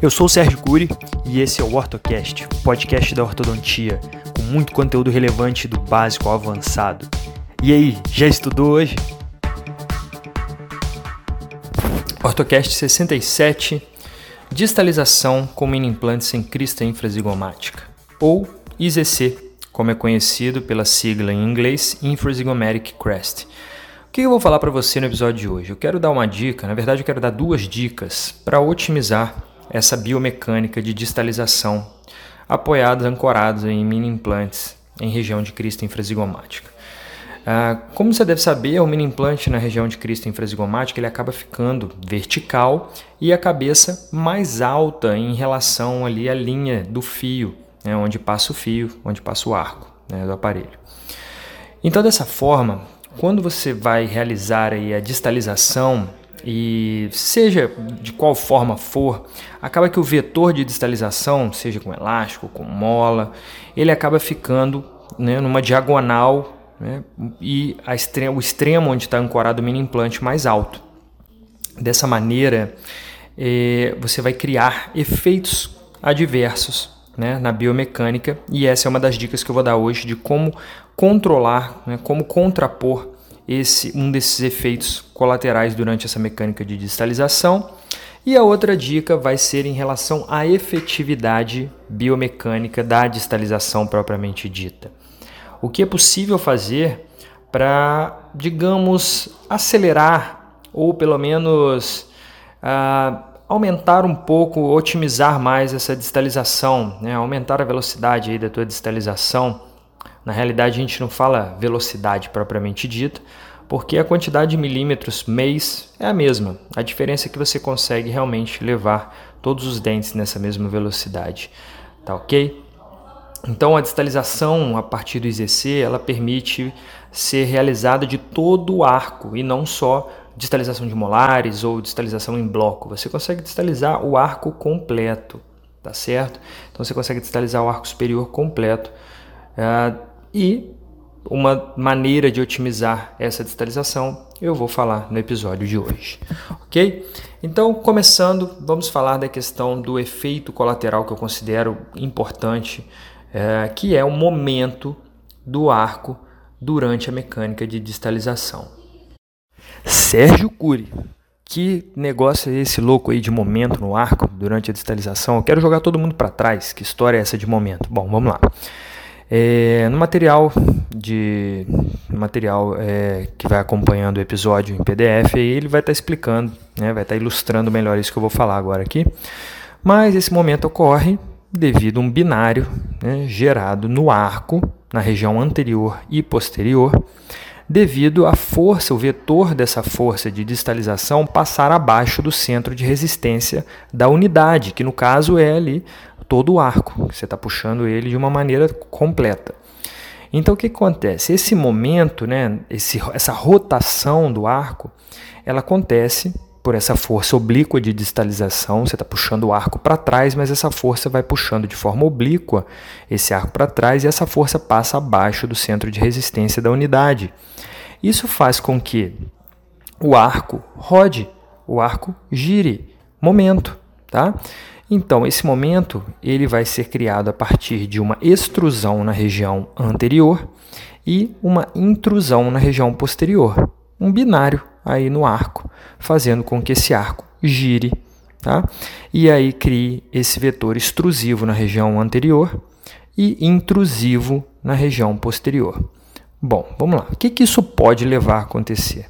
Eu sou o Sérgio Cury e esse é o OrtoCast, podcast da ortodontia, com muito conteúdo relevante do básico ao avançado. E aí, já estudou hoje? OrtoCast 67 Distalização com mini implante sem crista infrazigomática, ou IZC, como é conhecido pela sigla em inglês Infrazygomatic Crest. O que eu vou falar para você no episódio de hoje? Eu quero dar uma dica, na verdade eu quero dar duas dicas para otimizar essa biomecânica de distalização, apoiados, ancorados em mini implantes em região de crista infrazigomática. Ah, como você deve saber, o mini implante na região de crista infrazigomática ele acaba ficando vertical e a cabeça mais alta em relação ali à linha do fio, né, onde passa o fio, onde passa o arco né, do aparelho. Então, dessa forma, quando você vai realizar aí a distalização e seja de qual forma for, acaba que o vetor de distalização, seja com elástico, com mola, ele acaba ficando né, numa diagonal né, e extremo, o extremo onde está ancorado o mini implante mais alto. Dessa maneira, eh, você vai criar efeitos adversos né, na biomecânica e essa é uma das dicas que eu vou dar hoje de como controlar, né, como contrapor esse um desses efeitos colaterais durante essa mecânica de distalização. E a outra dica vai ser em relação à efetividade biomecânica da distalização propriamente dita. O que é possível fazer para, digamos, acelerar ou pelo menos uh, aumentar um pouco, otimizar mais essa distalização, né? aumentar a velocidade aí da tua distalização na realidade, a gente não fala velocidade propriamente dita, porque a quantidade de milímetros mês é a mesma. A diferença é que você consegue realmente levar todos os dentes nessa mesma velocidade. Tá ok? Então, a distalização a partir do IZC ela permite ser realizada de todo o arco e não só distalização de molares ou distalização em bloco. Você consegue distalizar o arco completo, tá certo? Então, você consegue distalizar o arco superior completo. Uh, e uma maneira de otimizar essa distalização eu vou falar no episódio de hoje, ok? Então, começando, vamos falar da questão do efeito colateral que eu considero importante, é, que é o momento do arco durante a mecânica de distalização. Sérgio Cury, que negócio é esse louco aí de momento no arco durante a distalização? Eu quero jogar todo mundo para trás. Que história é essa de momento? Bom, vamos lá. É, no material de material é, que vai acompanhando o episódio em PDF, ele vai estar tá explicando, né, vai estar tá ilustrando melhor isso que eu vou falar agora aqui. Mas esse momento ocorre devido a um binário né, gerado no arco, na região anterior e posterior, devido à força, o vetor dessa força de distalização passar abaixo do centro de resistência da unidade, que no caso é ali todo o arco, você está puxando ele de uma maneira completa. Então o que acontece? Esse momento, né, esse, essa rotação do arco, ela acontece por essa força oblíqua de distalização. Você está puxando o arco para trás, mas essa força vai puxando de forma oblíqua esse arco para trás e essa força passa abaixo do centro de resistência da unidade. Isso faz com que o arco rode, o arco gire. Momento, tá? Então, esse momento ele vai ser criado a partir de uma extrusão na região anterior e uma intrusão na região posterior, um binário aí no arco, fazendo com que esse arco gire, tá? E aí crie esse vetor extrusivo na região anterior e intrusivo na região posterior. Bom, vamos lá. O que, que isso pode levar a acontecer?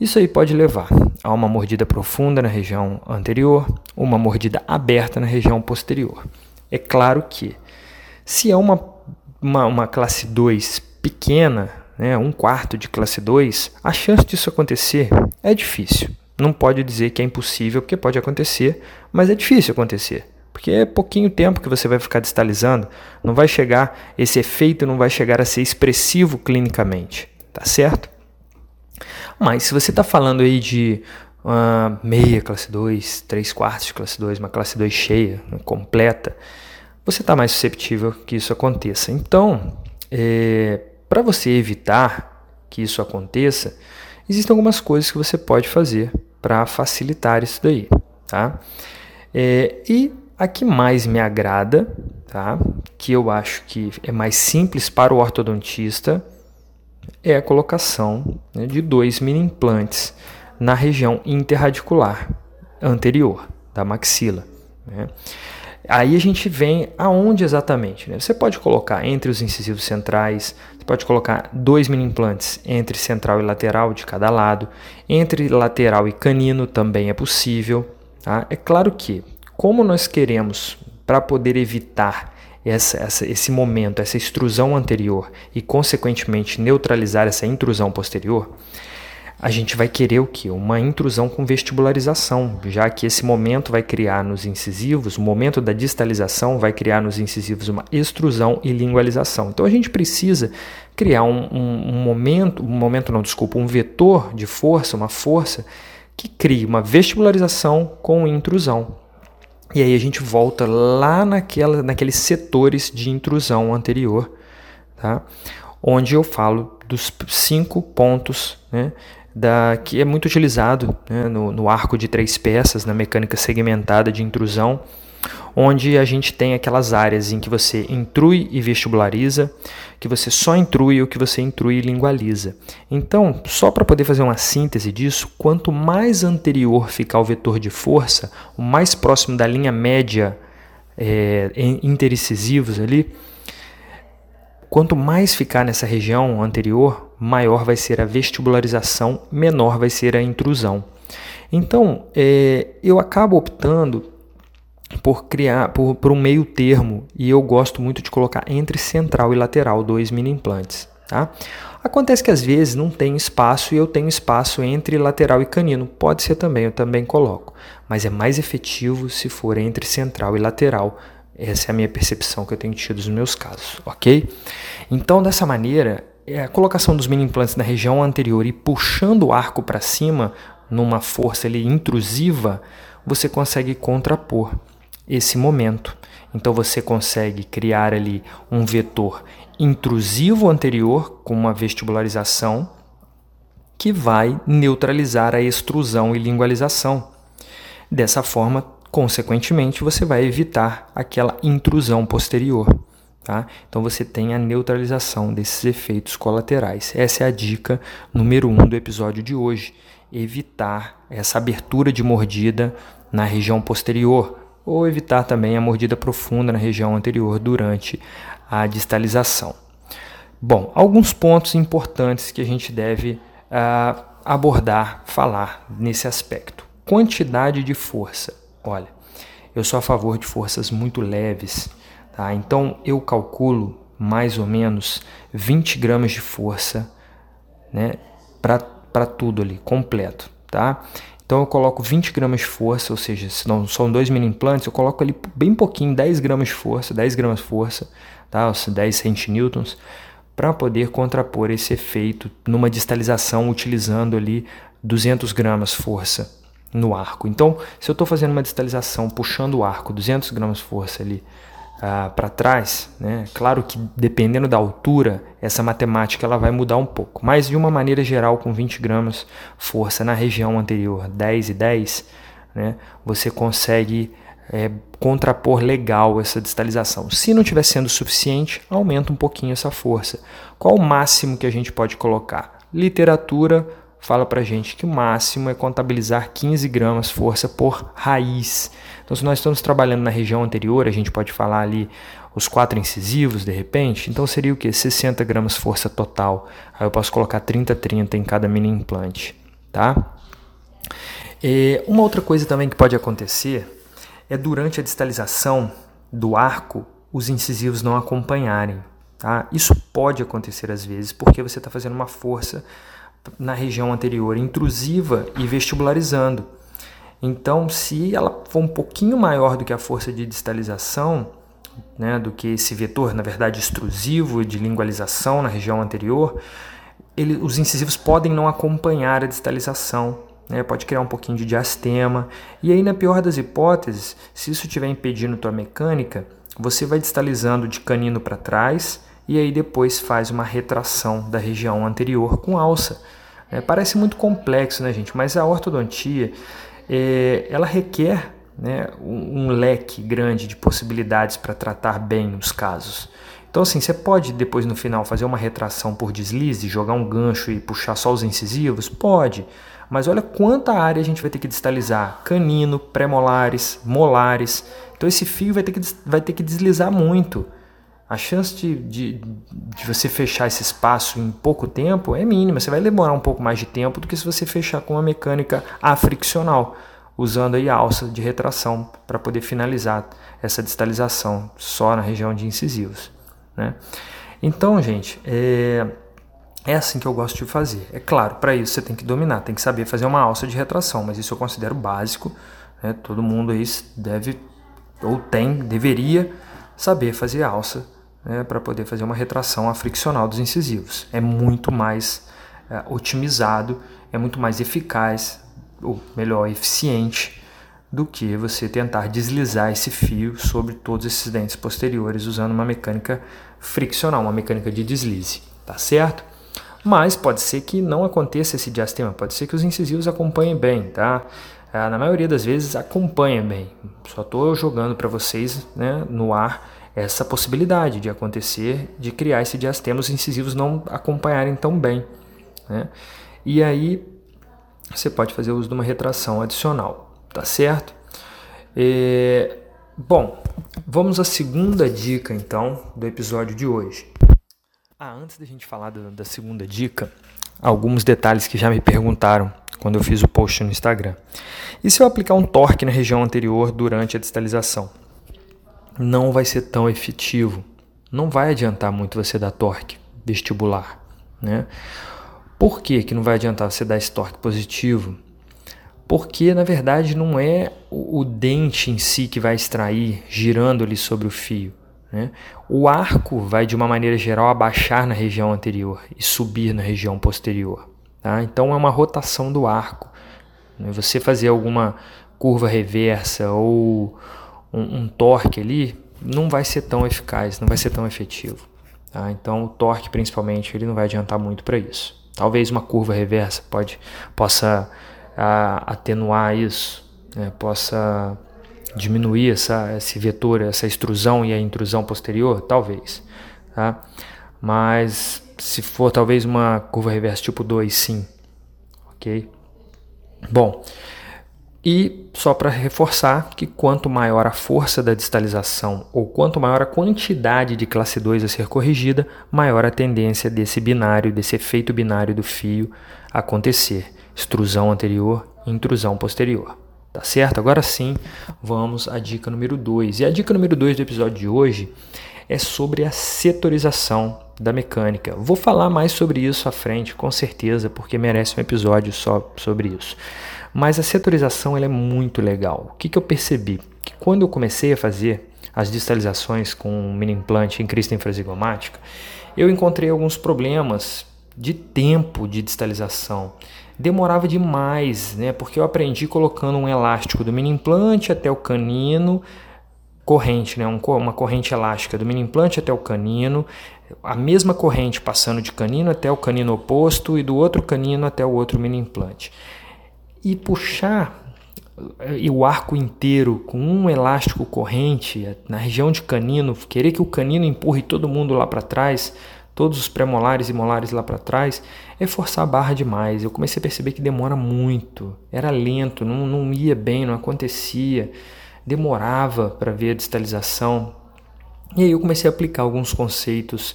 Isso aí pode levar a uma mordida profunda na região anterior, uma mordida aberta na região posterior. É claro que, se é uma, uma, uma classe 2 pequena, né, um quarto de classe 2, a chance disso acontecer é difícil. Não pode dizer que é impossível, porque pode acontecer, mas é difícil acontecer. Porque é pouquinho tempo que você vai ficar distalizando, não vai chegar, esse efeito não vai chegar a ser expressivo clinicamente, tá certo? Mas se você está falando aí de uma meia classe 2, 3 quartos de classe 2, uma classe 2 cheia, completa, você está mais susceptível que isso aconteça. Então, é, para você evitar que isso aconteça, existem algumas coisas que você pode fazer para facilitar isso daí. Tá? É, e a que mais me agrada, tá? que eu acho que é mais simples para o ortodontista, é a colocação né, de dois mini implantes na região interradicular anterior da maxila. Né? Aí a gente vem aonde exatamente? Né? Você pode colocar entre os incisivos centrais, você pode colocar dois mini implantes entre central e lateral de cada lado, entre lateral e canino também é possível. Tá? É claro que, como nós queremos, para poder evitar essa, essa, esse momento, essa extrusão anterior e, consequentemente, neutralizar essa intrusão posterior, a gente vai querer o que? Uma intrusão com vestibularização, já que esse momento vai criar nos incisivos, o momento da distalização vai criar nos incisivos uma extrusão e lingualização. Então a gente precisa criar um, um, um momento, um momento não, desculpa, um vetor de força, uma força que crie uma vestibularização com intrusão. E aí a gente volta lá naquela, naqueles setores de intrusão anterior, tá? onde eu falo dos cinco pontos né, da, que é muito utilizado né, no, no, arco de três peças, na mecânica segmentada de intrusão, onde a gente tem aquelas áreas em que você intrui e vestibulariza, que você só intrui o que você intrui e lingualiza. Então, só para poder fazer uma síntese disso, quanto mais anterior ficar o vetor de força, o mais próximo da linha média é, interincisivos ali, Quanto mais ficar nessa região anterior, maior vai ser a vestibularização, menor vai ser a intrusão. Então, é, eu acabo optando por criar por, por, um meio termo e eu gosto muito de colocar entre central e lateral dois mini implantes. Tá? Acontece que às vezes não tem espaço e eu tenho espaço entre lateral e canino. Pode ser também, eu também coloco. Mas é mais efetivo se for entre central e lateral, essa é a minha percepção que eu tenho tido nos meus casos, ok? Então, dessa maneira, a colocação dos mini implantes na região anterior e puxando o arco para cima, numa força ali intrusiva, você consegue contrapor esse momento. Então você consegue criar ali um vetor intrusivo anterior com uma vestibularização que vai neutralizar a extrusão e lingualização. Dessa forma, Consequentemente, você vai evitar aquela intrusão posterior. Tá? Então você tem a neutralização desses efeitos colaterais. Essa é a dica número 1 um do episódio de hoje. Evitar essa abertura de mordida na região posterior, ou evitar também a mordida profunda na região anterior durante a distalização. Bom, alguns pontos importantes que a gente deve uh, abordar, falar nesse aspecto. Quantidade de força. Olha, eu sou a favor de forças muito leves, tá? Então eu calculo mais ou menos 20 gramas de força, né? Para tudo ali, completo, tá? Então eu coloco 20 gramas de força, ou seja, se não são dois mini implantes, eu coloco ali bem pouquinho, 10 gramas de força, 10 gramas de força, tá? Os 10 centinewtons, para poder contrapor esse efeito numa distalização utilizando ali 200 gramas força no arco. Então, se eu estou fazendo uma distalização puxando o arco 200 gramas de força ali ah, para trás, né? claro que dependendo da altura, essa matemática ela vai mudar um pouco, mas de uma maneira geral, com 20 gramas força na região anterior, 10 e 10, né? você consegue é, contrapor legal essa distalização. Se não estiver sendo suficiente, aumenta um pouquinho essa força. Qual o máximo que a gente pode colocar? Literatura fala para gente que o máximo é contabilizar 15 gramas força por raiz. Então, se nós estamos trabalhando na região anterior, a gente pode falar ali os quatro incisivos de repente, então seria o que? 60 gramas força total. Aí eu posso colocar 30, 30 em cada mini implante, tá? E uma outra coisa também que pode acontecer é durante a distalização do arco os incisivos não acompanharem. Tá? Isso pode acontecer às vezes porque você está fazendo uma força na região anterior intrusiva e vestibularizando. Então, se ela for um pouquinho maior do que a força de distalização, né, do que esse vetor, na verdade, extrusivo de lingualização na região anterior, ele, os incisivos podem não acompanhar a distalização, né, pode criar um pouquinho de diastema. E aí, na pior das hipóteses, se isso estiver impedindo tua mecânica, você vai distalizando de canino para trás e aí depois faz uma retração da região anterior com alça. É, parece muito complexo, né, gente? Mas a ortodontia é, ela requer né, um, um leque grande de possibilidades para tratar bem os casos. Então, assim, você pode depois no final fazer uma retração por deslize, jogar um gancho e puxar só os incisivos? Pode. Mas olha quanta área a gente vai ter que distalizar: canino, pré-molares, molares. Então, esse fio vai ter que, vai ter que deslizar muito. A chance de, de, de você fechar esse espaço em pouco tempo é mínima. Você vai demorar um pouco mais de tempo do que se você fechar com uma mecânica africcional, usando aí a alça de retração para poder finalizar essa distalização só na região de incisivos. Né? Então, gente, é, é assim que eu gosto de fazer. É claro, para isso você tem que dominar, tem que saber fazer uma alça de retração, mas isso eu considero básico. Né? Todo mundo aí deve ou tem, deveria saber fazer alça né? para poder fazer uma retração friccional dos incisivos. É muito mais é, otimizado, é muito mais eficaz, ou melhor, eficiente do que você tentar deslizar esse fio sobre todos esses dentes posteriores usando uma mecânica friccional, uma mecânica de deslize, tá certo? Mas pode ser que não aconteça esse diastema, pode ser que os incisivos acompanhem bem, tá? Ah, na maioria das vezes acompanha bem. Só estou jogando para vocês né, no ar essa possibilidade de acontecer, de criar esse diastema, os incisivos não acompanharem tão bem. Né? E aí você pode fazer uso de uma retração adicional tá certo? É, bom, vamos à segunda dica então do episódio de hoje. Ah, antes da gente falar da, da segunda dica, alguns detalhes que já me perguntaram quando eu fiz o post no Instagram. E se eu aplicar um torque na região anterior durante a distalização? Não vai ser tão efetivo. Não vai adiantar muito você dar torque vestibular, né? Por que, que não vai adiantar você dar esse torque positivo? porque na verdade não é o, dente em si que vai extrair girando ali sobre o fio. Né? O arco vai de uma maneira geral abaixar na região anterior e subir na região posterior. Tá? Então é uma rotação do arco. Né? Você fazer alguma curva reversa ou um, um, torque ali não vai ser tão eficaz, não vai ser tão efetivo. Tá? Então o torque principalmente ele não vai adiantar muito para isso. Talvez uma curva reversa pode possa a atenuar isso, né, possa diminuir essa, esse vetor, essa extrusão e a intrusão posterior? Talvez. Tá? Mas se for talvez uma curva reversa tipo 2, sim. Ok? Bom, e só para reforçar que quanto maior a força da distalização ou quanto maior a quantidade de classe 2 a ser corrigida, maior a tendência desse binário, desse efeito binário do fio acontecer extrusão anterior intrusão posterior. Tá certo? Agora sim, vamos à dica número 2. E a dica número 2 do episódio de hoje é sobre a setorização da mecânica. Vou falar mais sobre isso à frente, com certeza, porque merece um episódio só sobre isso. Mas a setorização é muito legal. O que, que eu percebi? Que quando eu comecei a fazer as distalizações com mini implante em crista infrazigomática, eu encontrei alguns problemas de tempo de distalização demorava demais, né? Porque eu aprendi colocando um elástico do mini implante até o canino, corrente, né? Um, uma corrente elástica do mini implante até o canino, a mesma corrente passando de canino até o canino oposto e do outro canino até o outro mini implante. E puxar e o arco inteiro com um elástico corrente na região de canino, querer que o canino empurre todo mundo lá para trás, todos os pré-molares e molares lá para trás, é forçar a barra demais. Eu comecei a perceber que demora muito, era lento, não, não ia bem, não acontecia, demorava para ver a distalização. E aí eu comecei a aplicar alguns conceitos,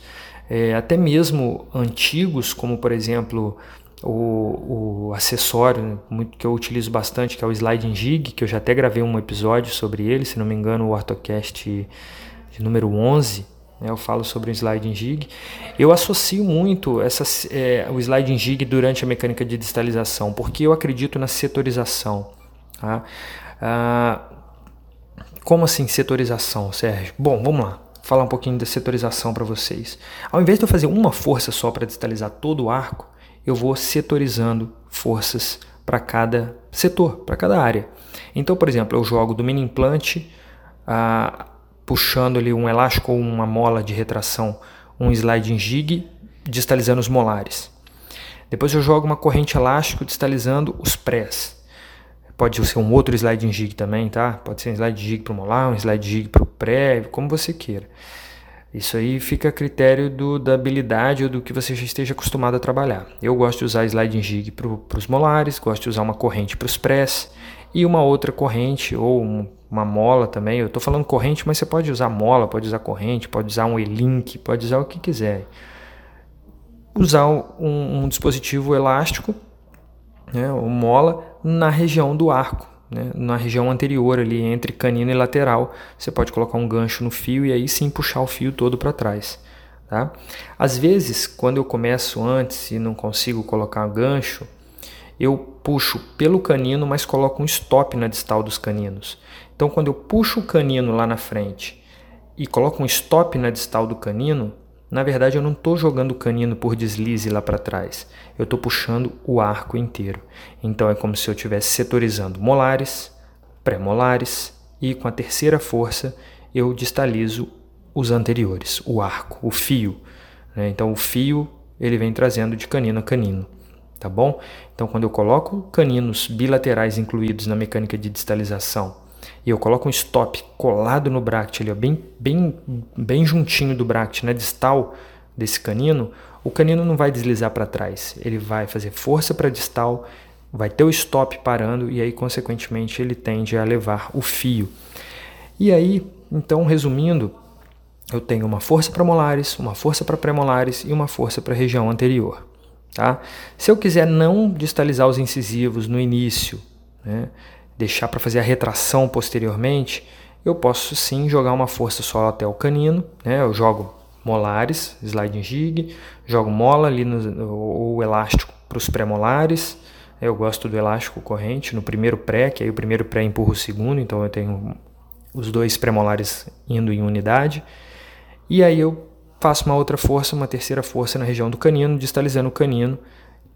é, até mesmo antigos, como por exemplo o, o acessório muito que eu utilizo bastante, que é o sliding jig, que eu já até gravei um episódio sobre ele, se não me engano, o Ortocast número 11, né, eu falo sobre o sliding jig. Eu associo muito essa, é, o sliding jig durante a mecânica de distalização, porque eu acredito na setorização. Tá? Ah, como assim setorização, Sérgio? Bom, vamos lá. Falar um pouquinho da setorização para vocês. Ao invés de eu fazer uma força só para distalizar todo o arco, eu vou setorizando forças para cada setor, para cada área. Então, por exemplo, eu jogo do mini implante a puxando ali um elástico ou uma mola de retração, um sliding jig, distalizando os molares. Depois eu jogo uma corrente elástico distalizando os prés. Pode ser um outro slide jig também, tá? Pode ser um slide jig para o molar, um slide jig para o pré, como você queira. Isso aí fica a critério do, da habilidade ou do que você já esteja acostumado a trabalhar. Eu gosto de usar sliding jig para os molares, gosto de usar uma corrente para os press e uma outra corrente ou um, uma mola também. Eu estou falando corrente, mas você pode usar mola, pode usar corrente, pode usar um E-Link, pode usar o que quiser. Usar um, um dispositivo elástico, né, ou mola, na região do arco né, na região anterior ali entre canino e lateral. Você pode colocar um gancho no fio e aí sim puxar o fio todo para trás. Tá? Às vezes, quando eu começo antes e não consigo colocar gancho, eu puxo pelo canino, mas coloco um stop na distal dos caninos. Então, quando eu puxo o canino lá na frente e coloco um stop na distal do canino, na verdade, eu não estou jogando o canino por deslize lá para trás. Eu estou puxando o arco inteiro. Então é como se eu estivesse setorizando molares, pré-molares e com a terceira força eu distalizo os anteriores, o arco, o fio. Né? Então o fio ele vem trazendo de canino a canino, tá bom? Então quando eu coloco caninos bilaterais incluídos na mecânica de distalização e eu coloco um stop colado no bract, ali, ó, bem, bem, bem juntinho do bract, na distal desse canino, o canino não vai deslizar para trás. Ele vai fazer força para distal, vai ter o stop parando e aí, consequentemente, ele tende a levar o fio. E aí, então, resumindo, eu tenho uma força para molares, uma força para premolares e uma força para a região anterior. Tá? Se eu quiser não distalizar os incisivos no início, né, deixar para fazer a retração posteriormente, eu posso sim jogar uma força só até o canino, né? Eu jogo molares, sliding jig, jogo mola ali no, o elástico para os pré-molares. Eu gosto do elástico corrente no primeiro pré, que aí o primeiro pré empurra o segundo, então eu tenho os dois pré-molares indo em unidade. E aí eu faço uma outra força, uma terceira força na região do canino, distalizando o canino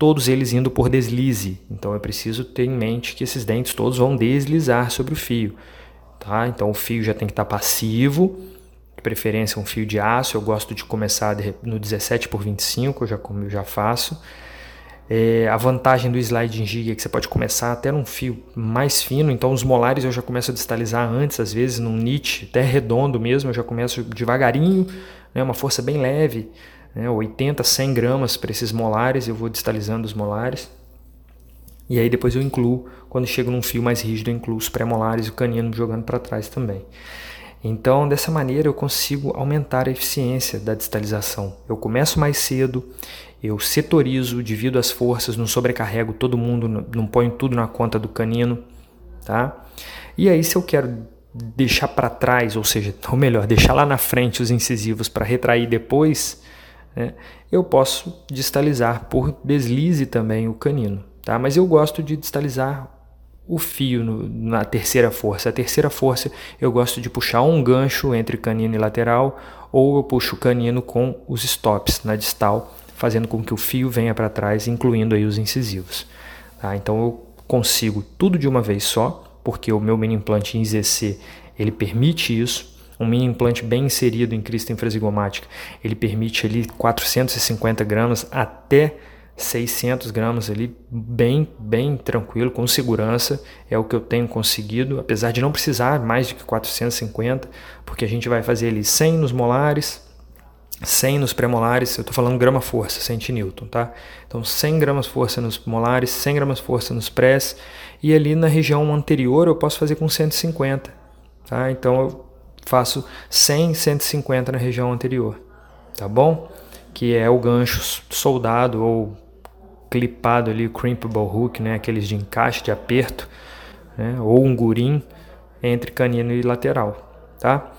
todos eles indo por deslize. Então eu preciso ter em mente que esses dentes todos vão deslizar sobre o fio. Tá? Então o fio já tem que estar tá passivo, de preferência um fio de aço. Eu gosto de começar no 17 por 25, eu já, eu já faço. É, a vantagem do sliding jig é que você pode começar até num fio mais fino, então os molares eu já começo a distalizar antes, às vezes num nit até redondo mesmo, eu já começo devagarinho, né, uma força bem leve, né, 80, 100 gramas para esses molares, eu vou distalizando os molares. E aí depois eu incluo, quando chego num fio mais rígido, eu incluo os pré-molares e o canino jogando para trás também. Então, dessa maneira, eu consigo aumentar a eficiência da distalização. Eu começo mais cedo, eu setorizo, divido as forças, não sobrecarrego todo mundo, não ponho tudo na conta do canino, tá? E aí, se eu quero deixar para trás, ou seja, ou melhor, deixar lá na frente os incisivos para retrair depois, né, eu posso distalizar por deslize também o canino. Tá? Mas eu gosto de distalizar o fio no, na terceira força. A terceira força eu gosto de puxar um gancho entre canino e lateral ou eu puxo o canino com os stops na distal, fazendo com que o fio venha para trás, incluindo aí os incisivos. Tá? Então eu consigo tudo de uma vez só, porque o meu mini implante em ZC ele permite isso um mini implante bem inserido em crista infrasigomática, ele permite ali 450 gramas até 600 gramas ali, bem, bem tranquilo, com segurança, é o que eu tenho conseguido, apesar de não precisar mais de 450, porque a gente vai fazer ali 100 nos molares, 100 nos pré-molares, eu estou falando grama força, 100 newton, tá? Então 100 gramas força nos molares, 100 gramas força nos prés, e ali na região anterior eu posso fazer com 150, tá? Então eu faço 100, 150 na região anterior, tá bom? Que é o gancho soldado ou clipado ali, crimpable hook, né? Aqueles de encaixe, de aperto, né? Ou um gurim entre canino e lateral, tá?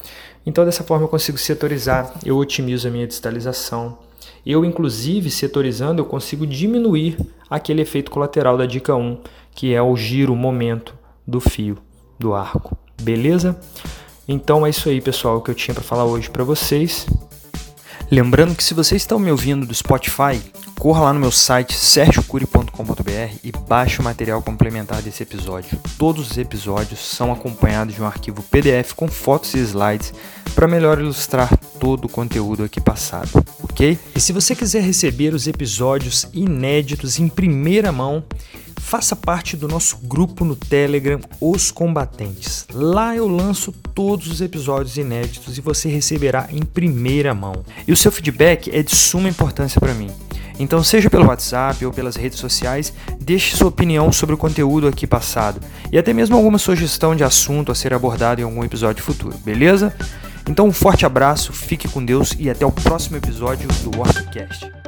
Então dessa forma eu consigo setorizar, eu otimizo a minha distalização. Eu, inclusive, setorizando, eu consigo diminuir aquele efeito colateral da dica 1, que é o giro, o momento do fio do arco. Beleza? Então é isso aí, pessoal, que eu tinha para falar hoje para vocês. Lembrando que se você está me ouvindo do Spotify, corra lá no meu site sergiocuri.com.br e baixe o material complementar desse episódio. Todos os episódios são acompanhados de um arquivo PDF com fotos e slides para melhor ilustrar todo o conteúdo aqui passado, ok? E se você quiser receber os episódios inéditos em primeira mão, faça parte do nosso grupo no Telegram Os Combatentes. Lá eu lanço todos os episódios inéditos e você receberá em primeira mão. E o seu feedback é de suma importância para mim. Então, seja pelo WhatsApp ou pelas redes sociais, deixe sua opinião sobre o conteúdo aqui passado e até mesmo alguma sugestão de assunto a ser abordado em algum episódio futuro, beleza? Então, um forte abraço, fique com Deus e até o próximo episódio do Warpcast.